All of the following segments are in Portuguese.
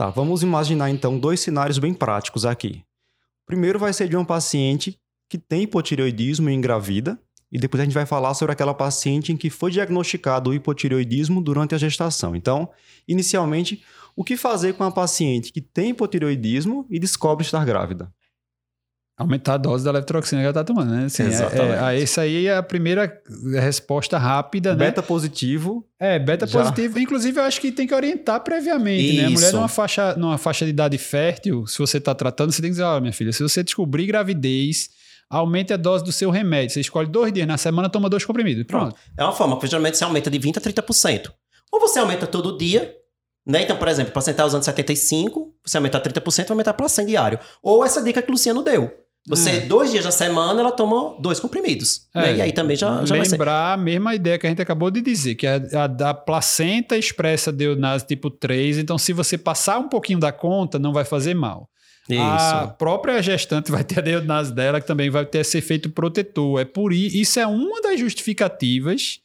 Tá, vamos imaginar então dois cenários bem práticos aqui. O primeiro vai ser de uma paciente que tem hipotireoidismo e engravida, e depois a gente vai falar sobre aquela paciente em que foi diagnosticado o hipotireoidismo durante a gestação. Então, inicialmente, o que fazer com a paciente que tem hipotireoidismo e descobre estar grávida? Aumentar a dose da levotiroxina que ela está tomando, né? Assim, Exatamente. É, é, essa aí é a primeira resposta rápida, né? Beta positivo. É, beta Já. positivo. Inclusive, eu acho que tem que orientar previamente, né? A mulher Isso. numa faixa, numa faixa de idade fértil, se você está tratando, você tem que dizer, olha, minha filha, se você descobrir gravidez, aumente a dose do seu remédio. Você escolhe dois dias na semana, toma dois comprimidos. Pronto. É uma forma, porque geralmente você aumenta de 20% a 30%. Ou você aumenta todo dia, né? Então, por exemplo, o paciente está usando 75, você aumentar 30%, vai aumentar para 100 diário. Ou essa dica que o Luciano deu. Você, É. dois dias da semana, ela toma dois comprimidos. né? É. E aí também já, já. Lembrar a mesma ideia que a gente acabou de dizer, que é a, da placenta expressa deonase tipo 3. Então, se você passar um pouquinho da conta, não vai fazer mal. A Isso. própria gestante vai ter a deonase dela, que também vai ter esse efeito protetor. É por isso, isso é uma das justificativas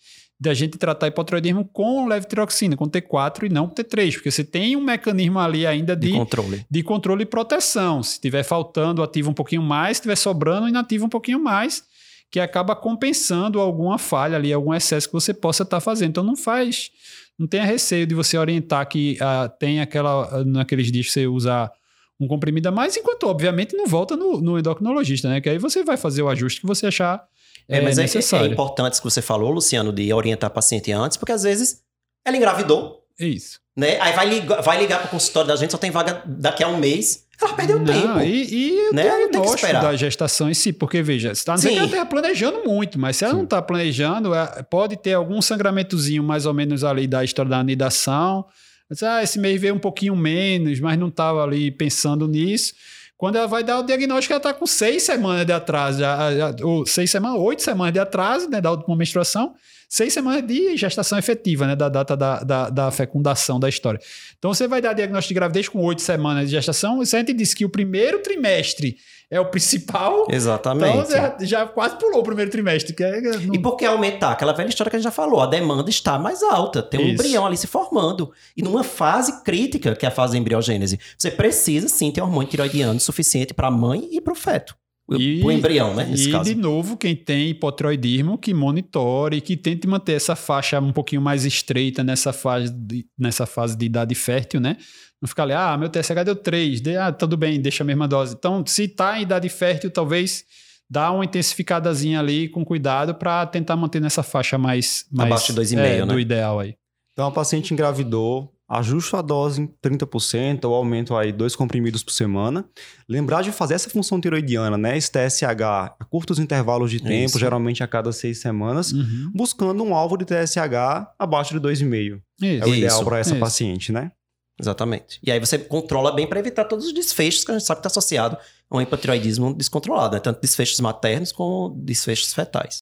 da gente tratar hipotireoidismo com levotiroxina, com T4 e não com T3, porque você tem um mecanismo ali ainda De de, controle. de controle e proteção. Se estiver faltando, ativa um pouquinho mais, se estiver sobrando, inativa um pouquinho mais, que acaba compensando alguma falha ali, algum excesso que você possa estar fazendo. Então não faz, não tenha receio de você orientar que ah, tem aquela, ah, naqueles dias que você usar um comprimido a mais, enquanto obviamente não volta no, no endocrinologista, né? Que aí você vai fazer o ajuste que você achar É, é, mas é, é necessário. importante isso que você falou, Luciano, de orientar a paciente antes, porque às vezes ela engravidou, É isso. né? Aí vai ligar, vai ligar pro consultório da gente, só tem vaga daqui a um mês. Ela perdeu Não, tempo. E, e o Né? Que diagnóstico esperar. da gestação em si, porque veja, a não que ela esteja planejando muito, mas se ela Sim. não está planejando, é- pode ter algum sangramentozinho mais ou menos ali da história da anidação. Ah, esse mês veio um pouquinho menos, mas não estava ali pensando nisso. Quando ela vai dar o diagnóstico, ela está com seis semanas de atraso, já, já- ou seis semanas, oito semanas de atraso, né, da última menstruação, seis semanas de gestação efetiva, né, da data da, da, da fecundação da história. Então você vai dar diagnóstico de gravidez com oito semanas de gestação, e a gente diz que o primeiro trimestre é o principal, Exatamente. então você já, já quase pulou o primeiro trimestre. Que é, não- E por que aumentar? Aquela velha história que a gente já falou, a demanda está mais alta, tem um Isso. embrião ali se formando. E numa fase crítica, que é a fase da embriogênese, você precisa sim ter hormônio tiroidiano suficiente para a mãe e para o feto. O E- o embrião, né? Nesse e, caso. de novo, quem tem hipotiroidismo, que monitore, que tente manter essa faixa um pouquinho mais estreita nessa fase de, nessa fase de idade fértil, né? Não ficar ali, ah, meu TSH deu 3, de, ah, tudo bem, deixa a mesma dose. Então, se tá em idade fértil, talvez dá uma intensificadazinha ali com cuidado para tentar manter nessa faixa mais... mais Abaixo de 2,5, é, né? Do ideal aí. Então a paciente engravidou, ajusta a dose em 30% ou aumento aí dois comprimidos por semana. Lembrar de fazer essa função tiroidiana, né? Esse TSH a curtos intervalos de tempo, Isso. geralmente a cada seis semanas, Uhum. buscando um alvo de TSH abaixo de 2,5. É o Isso. ideal para essa isso. paciente, né? Exatamente. E aí você controla bem para evitar todos os desfechos que a gente sabe que está associado a um hipotiroidismo descontrolado, né? Tanto desfechos maternos como desfechos fetais.